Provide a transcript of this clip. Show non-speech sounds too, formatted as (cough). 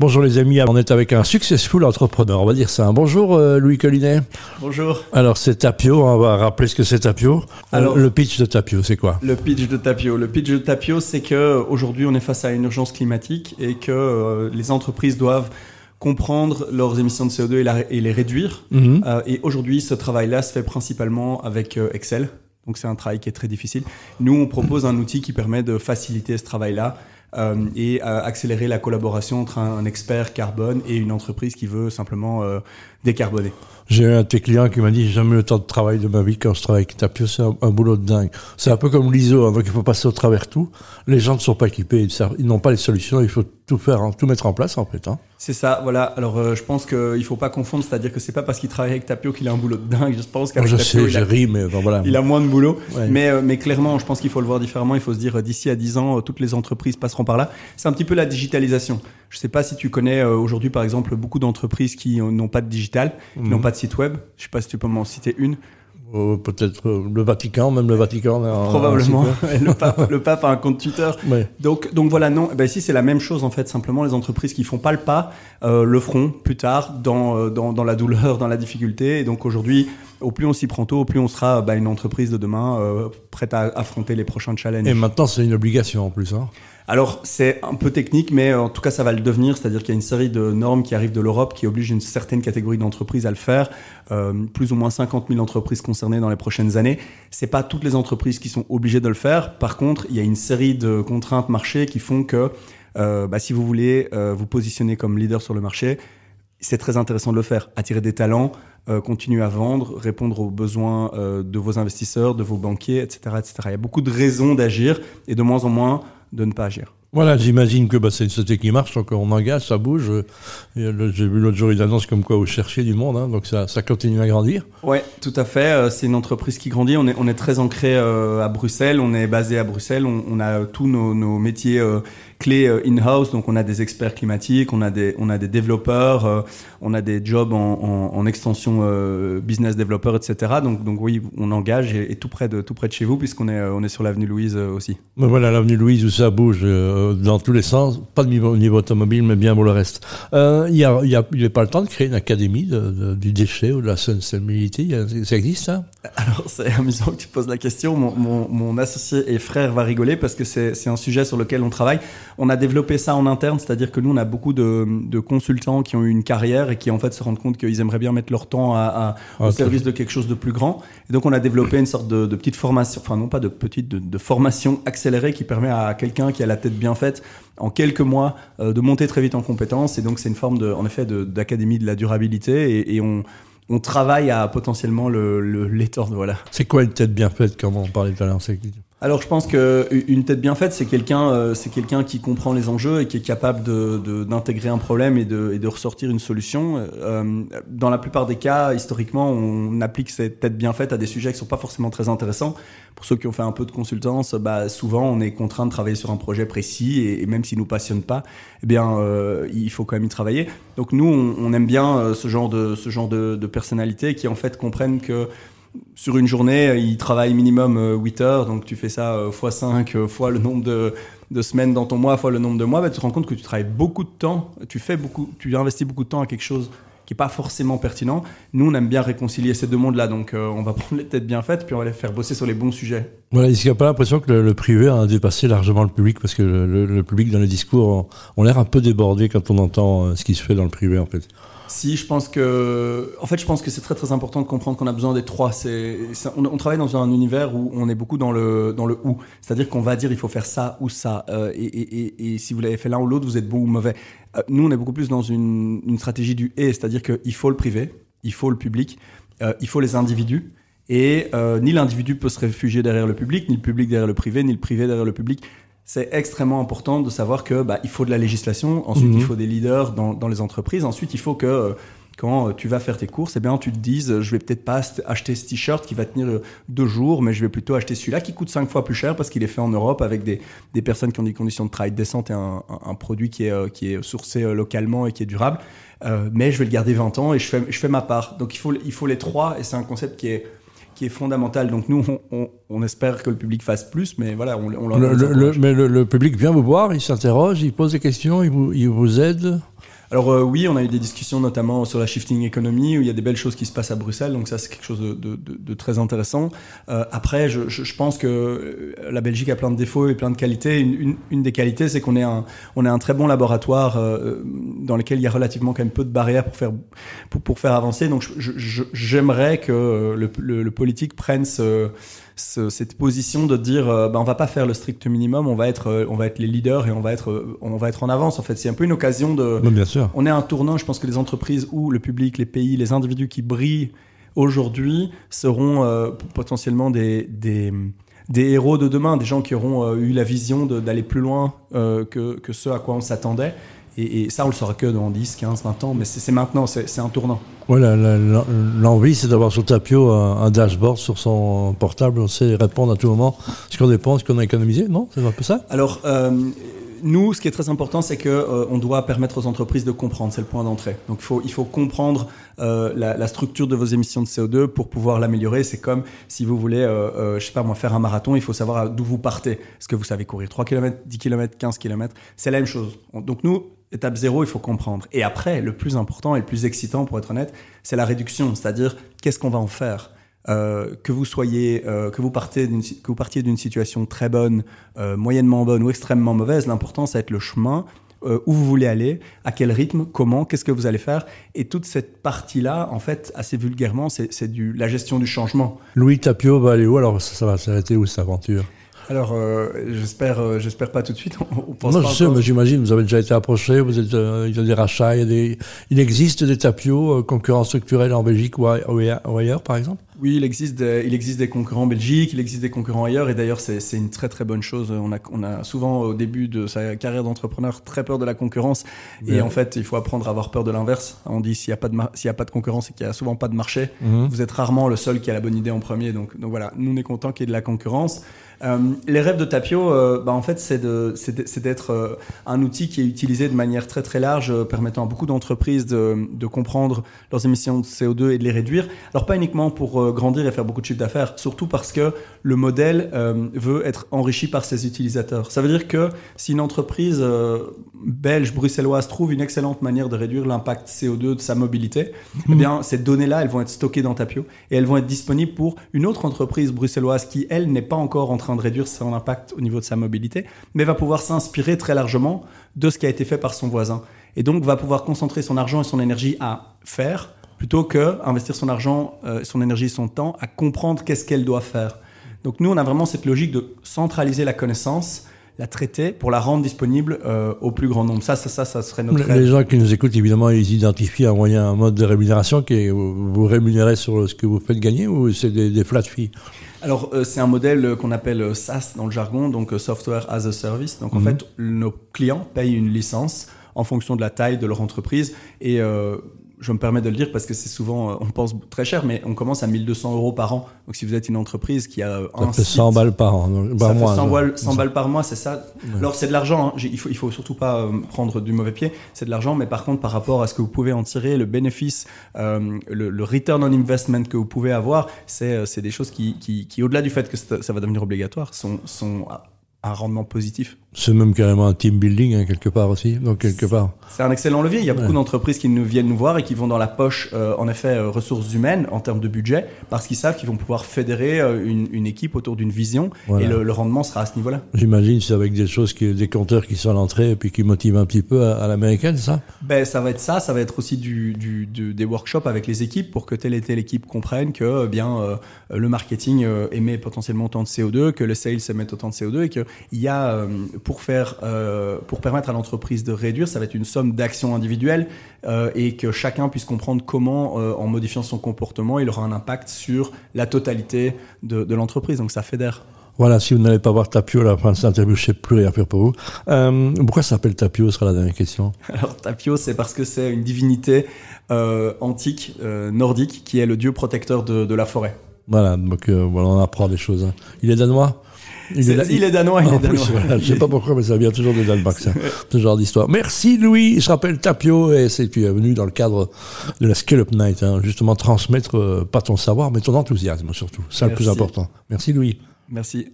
Bonjour les amis, on est avec un successful entrepreneur, on va dire ça. Bonjour euh, Louis Collinet. Bonjour. Alors c'est Tapio, on va rappeler ce que c'est Tapio. Alors le pitch de Tapio, c'est quoi? Le pitch de Tapio, le pitch de Tapio, c'est que aujourd'hui on est face à une urgence climatique et que euh, les entreprises doivent comprendre leurs émissions de CO2 et, les réduire. Mhm. Euh, et aujourd'hui, ce travail-là se fait principalement avec Excel. Donc c'est un travail qui est très difficile. Nous, on propose un outil qui permet de faciliter ce travail-là euh, et euh, accélérer la collaboration entre un, expert carbone et une entreprise qui veut simplement euh, décarboner. J'ai un de tes clients qui m'a dit j'ai jamais eu le temps de travail de ma vie quand je travaille avec Tapio, c'est un, boulot de dingue. C'est un peu comme l'ISO, hein, donc il faut passer au travers tout. Les gens ne sont pas équipés, ils, n'ont pas les solutions, il faut tout faire, hein, tout mettre en place en fait. Hein. C'est ça, voilà. Alors euh, je pense qu'il ne faut pas confondre, c'est-à-dire que c'est pas parce qu'il travaille avec Tapio qu'il a un boulot de dingue. Je pense qu'avec je Tapio, sais, il, a, mais voilà. il a moins de boulot. Mais, euh, mais clairement, je pense qu'il faut le voir différemment. Il faut se dire euh, d'ici à 10 ans, toutes les entreprises passeront par là. C'est un petit peu la digitalisation. Je ne sais pas si tu connais aujourd'hui, par exemple, beaucoup d'entreprises qui n'ont pas de digital, qui n'ont mhm. pas de site web. Je sais pas si tu peux m'en citer une. Euh, peut-être euh, le Vatican, même le Vatican. Probablement. (laughs) le, pape, (laughs) le, pape, a un compte Twitter. Donc, donc voilà, non. Ben, si c'est la même chose en fait. Simplement, les entreprises qui font pas le pas euh, le feront plus tard dans, dans, dans, la douleur, (laughs) dans la difficulté. Et donc aujourd'hui, au plus on s'y prend tôt, au plus on sera bah, une entreprise de demain prête à affronter les prochains challenges. Et maintenant, c'est une obligation en plus. Hein. Alors, c'est un peu technique, mais en tout cas, ça va le devenir. C'est-à-dire qu'il y a une série de normes qui arrivent de l'Europe qui obligent une certaine catégorie d'entreprises à le faire. Euh, plus ou moins 50 000 entreprises concernées dans les prochaines années. C'est pas toutes les entreprises qui sont obligées de le faire. Par contre, il y a une série de contraintes marché qui font que euh, bah, si vous voulez euh, vous positionner comme leader sur le marché, c'est très intéressant de le faire. Attirer des talents, euh, continuer à vendre, répondre aux besoins euh, de vos investisseurs, de vos banquiers, etc., etc. Il y a beaucoup de raisons d'agir et de moins en moins de ne pas agir. Voilà, j'imagine que bah, c'est une société qui marche, donc on engage, ça bouge. J'ai vu l'autre jour une annonce comme quoi vous cherchez du monde, hein, donc ça, ça, continue à grandir. Ouais, tout à fait. Euh, c'est une entreprise qui grandit. On est, on est très ancré euh, à Bruxelles, on est basé à Bruxelles, on, on a tous nos, nos métiers euh, clés in-house, donc on a des experts climatiques, on a des, on a des développeurs, on a des jobs en, en, en extension business developer, etc. Donc, donc oui, on engage et, tout près de tout près de chez vous, puisqu'on est, on est sur l'avenue Louise aussi. Voilà, l'avenue Louise où ça bouge euh, dans tous les sens, pas de niveau, niveau automobile, mais bien pour le reste. Euh, il n'y a, y a, a, pas le temps de créer une académie de, du déchet ou de la sustainability Ça existe, ça Alors, c'est amusant que tu poses la question. Mon, mon, mon associé et frère va rigoler parce que c'est un sujet sur lequel on travaille. On a développé ça en interne, c'est-à-dire que nous, on a beaucoup de, de, consultants qui ont eu une carrière et qui, en fait, se rendent compte qu'ils aimeraient bien mettre leur temps à, à au service de quelque chose de plus grand. Et donc, on a développé une sorte de, petite formation, enfin, non pas de petite, de formation accélérée qui permet à quelqu'un qui a la tête bien faite en quelques mois euh, de monter très vite en compétences. Et donc, c'est une forme, de, en effet, d'académie de, la durabilité. Et, on, travaille à potentiellement le, le Voilà. C'est quoi une tête bien faite, comme on parlait tout à l'heure alors je pense que une tête bien faite, c'est quelqu'un, euh, c'est quelqu'un qui comprend les enjeux et qui est capable de, d'intégrer un problème et de, et de ressortir une solution. Euh, dans la plupart des cas, historiquement, on applique cette tête bien faite à des sujets qui sont pas forcément très intéressants. Pour ceux qui ont fait un peu de consultance, bah, souvent on est contraint de travailler sur un projet précis et, même s'il nous passionne pas, eh bien euh, il faut quand même y travailler. Donc nous, on, on aime bien euh, ce genre de ce genre de, de personnalités qui en fait comprennent que sur une journée, il travaille minimum 8 euh, heures, donc tu fais ça x euh, 5 euh, fois le nombre de, semaines dans ton mois, fois le nombre de mois, bah, tu te rends compte que tu travailles beaucoup de temps, tu fais beaucoup, tu investis beaucoup de temps à quelque chose qui n'est pas forcément pertinent. Nous, on aime bien réconcilier ces deux mondes-là, donc on va (laughs) prendre les têtes bien faites, puis on va les faire bosser sur les bons sujets. Voilà, est-ce qu'il n'y a pas l'impression que le, privé a dépassé largement le public, parce que le, public dans les discours on, l'air un peu débordé quand on entend ce qui se fait dans le privé en fait si, je pense que, en fait, je pense que c'est très très important de comprendre qu'on a besoin des trois. On, travaille dans un univers où on est beaucoup dans le dans le ou, c'est-à-dire qu'on va dire il faut faire ça ou ça, euh, et, si vous l'avez fait l'un ou l'autre, vous êtes bon ou mauvais. Euh, nous, on est beaucoup plus dans une, stratégie du et, c'est-à-dire qu'il faut le privé, il faut le public, euh, il faut les individus. Et ni l'individu peut se réfugier derrière le public, ni le public derrière le privé, ni le privé derrière le public c'est extrêmement important de savoir que bah, il faut de la législation, ensuite il mhm. faut des leaders dans, dans, les entreprises, ensuite il faut que euh, quand tu vas faire tes courses, eh bien tu te dises je vais peut-être pas acheter ce t-shirt qui va tenir euh, deux jours, mais je vais plutôt acheter celui-là qui coûte cinq fois plus cher parce qu'il est fait en Europe avec des, des personnes qui ont des conditions de travail décentes et un, un, produit qui est, euh, qui est sourcé localement et qui est durable. mais je vais le garder 20 ans et je fais, je fais ma part. Donc il faut, il faut les trois et c'est un concept qui est qui est fondamentale. Donc nous, on, on, espère que le public fasse plus, mais voilà, on, on le, le, Mais le, public vient vous voir, il s'interroge, il pose des questions, il vous, il vous aide alors euh, oui, on a eu des discussions notamment sur la shifting economy, où il y a des belles choses qui se passent à Bruxelles, donc ça c'est quelque chose de, de, de, très intéressant. Euh, après, je, je, pense que euh, la Belgique a plein de défauts et plein de qualités. Une, une, une des qualités, c'est qu'on est un, est un très bon laboratoire euh, dans lequel il y a relativement quand même peu de barrières pour faire, pour, pour faire avancer. Donc j'aimerais que le, le, le, politique prenne ce cette position de dire euh, bah, on va pas faire le strict minimum, on va être euh, on va être les leaders et on va être euh, on va être en avance en fait. C'est un peu une occasion de bien sûr. On est un tournant, je pense que les entreprises ou le public, les pays, les individus qui brillent aujourd'hui seront potentiellement des, des des héros de demain, des gens qui auront eu la vision d'aller plus loin que, que ce à quoi on s'attendait. Et, ça, on le saura que dans 10, 15, 20 ans, mais c'est maintenant, c'est un tournant. Voilà, l'envie, c'est d'avoir sur Tapio un, dashboard sur son portable, on sait répondre à tout moment ce qu'on dépense, ce qu'on a économisé, non C'est un peu ça Alors, euh, nous, ce qui est très important, c'est que euh, on doit permettre aux entreprises de comprendre. C'est le point d'entrée. Donc, il faut, il faut comprendre euh, la, la, structure de vos émissions de CO2 pour pouvoir l'améliorer. C'est comme si vous voulez, euh, euh, je sais pas moi, faire un marathon, il faut savoir d'où vous partez. Est-ce que vous savez courir 3 km, 10 km, 15 km C'est la même chose. Donc, nous, étape zéro, il faut comprendre. Et après, le plus important et le plus excitant, pour être honnête, c'est la réduction. C'est-à-dire, qu'est-ce qu'on va en faire euh, que vous soyez, euh, que vous partiez d'une situation très bonne, euh, moyennement bonne ou extrêmement mauvaise, l'important c'est être le chemin où vous voulez aller, à quel rythme, comment, qu'est-ce que vous allez faire. Et toute cette partie-là, en fait, assez vulgairement, c'est, la gestion du changement. Louis Tapio va aller où? Alors ça, ça va s'arrêter où cette aventure? Alors, euh, j'espère, euh, j'espère pas tout de suite. (laughs) On, pense non, je sais, mais j'imagine, vous avez déjà été approché, vous êtes, euh, il y a des rachats, il, y a des, il existe des tapios concurrents structurels en Belgique ou, ailleurs, par exemple? Oui, il existe, des, il existe des concurrents en Belgique, il existe des concurrents ailleurs, et d'ailleurs, c'est, une très très bonne chose. On a, on a souvent, au début de sa carrière d'entrepreneur, très peur de la concurrence, et en fait, il faut apprendre à avoir peur de l'inverse. On dit s'il n'y a pas de s'il y a pas de concurrence et qu'il y a souvent pas de marché, mhm. vous êtes rarement le seul qui a la bonne idée en premier. Donc, donc voilà, nous on est content qu'il y ait de la concurrence. Euh, les rêves de Tapio, euh, bah, en fait, c'est d'être euh, un outil qui est utilisé de manière très très large, permettant à beaucoup d'entreprises de, de, comprendre leurs émissions de CO2 et de les réduire. Alors pas uniquement pour grandir et faire beaucoup de chiffre d'affaires, surtout parce que le modèle veut être enrichi par ses utilisateurs. Ça veut dire que si une entreprise belge, bruxelloise trouve une excellente manière de réduire l'impact CO2 de sa mobilité, eh bien ces données-là, elles vont être stockées dans Tapio et elles vont être disponibles pour une autre entreprise bruxelloise qui, elle, n'est pas encore en train de réduire son impact au niveau de sa mobilité, mais va pouvoir s'inspirer très largement de ce qui a été fait par son voisin. Et donc va pouvoir concentrer son argent et son énergie à faire, plutôt que investir son argent, euh, son énergie son temps à comprendre qu'est-ce qu'elle doit faire. Donc nous, on a vraiment cette logique de centraliser la connaissance, la traiter pour la rendre disponible euh, au plus grand nombre. Ça, ça, ça, ça serait notre. Les gens qui nous écoutent, évidemment, ils identifient un moyen, un mode de rémunération qui est vous rémunérez sur ce que vous faites gagner ou c'est des, des flat fees? Alors, euh, c'est un modèle qu'on appelle SaaS dans le jargon, donc Software as a Service. Donc, en mhm. fait, nos clients payent une licence en fonction de la taille de leur entreprise et je me permets de le dire parce que c'est souvent, euh, on pense très cher, mais on commence à 1200 euros par an. Donc si vous êtes une entreprise qui a un ça fait 100 balles par an, ça fait 100, balles, 100 balles par mois, c'est ça. Alors c'est de l'argent. Hein. Il faut, il faut surtout pas euh, prendre du mauvais pied. C'est de l'argent, mais par contre par rapport à ce que vous pouvez en tirer, le bénéfice, euh, le, le, return on investment que vous pouvez avoir, c'est c'est des choses qui, qui, qui au-delà du fait que ça va devenir obligatoire, sont sont un rendement positif. C'est même carrément un team building, hein, quelque part aussi. Donc, quelque part. C'est un excellent levier. Il y a beaucoup d'entreprises qui nous viennent nous voir et qui vont dans la poche, euh, en effet, euh, ressources humaines en termes de budget, parce qu'ils savent qu'ils vont pouvoir fédérer euh, une, une, équipe autour d'une vision et le, le, rendement sera à ce niveau-là. J'imagine c'est avec des choses, qui, des compteurs qui sont à l'entrée et puis qui motivent un petit peu à, l'américaine, ça? Ben, Ça va être ça. Ça va être aussi du, du, du, des workshops avec les équipes pour que telle et telle équipe comprenne que bien le marketing émet potentiellement autant de CO2, que le sales émet autant de CO2 et qu'il y a, pour faire euh, pour permettre à l'entreprise de réduire, ça va être une somme d'actions individuelles euh, et que chacun puisse comprendre comment, euh, en modifiant son comportement, il aura un impact sur la totalité de, de l'entreprise. Donc ça fédère. Voilà, si vous n'allez pas voir Tapio à la fin de cette interview, je ne sais plus rien faire pour vous. Euh, pourquoi ça s'appelle Tapio Ce sera la dernière question. (laughs) Alors Tapio, c'est parce que c'est une divinité euh, antique, euh, nordique, qui est le dieu protecteur de, de la forêt. Voilà, donc voilà, on apprend des choses. Hein. Il est danois? Il, est, danois, il est danois. je sais pas pourquoi, mais ça vient toujours de Danemark, ça, ce genre d'histoire. Merci Louis, je rappelle Tapio, et c'est tu es venu dans le cadre de la Skill Up Night, hein, justement transmettre, euh, pas ton savoir, mais ton enthousiasme surtout. C'est le plus important. Merci Louis. Merci.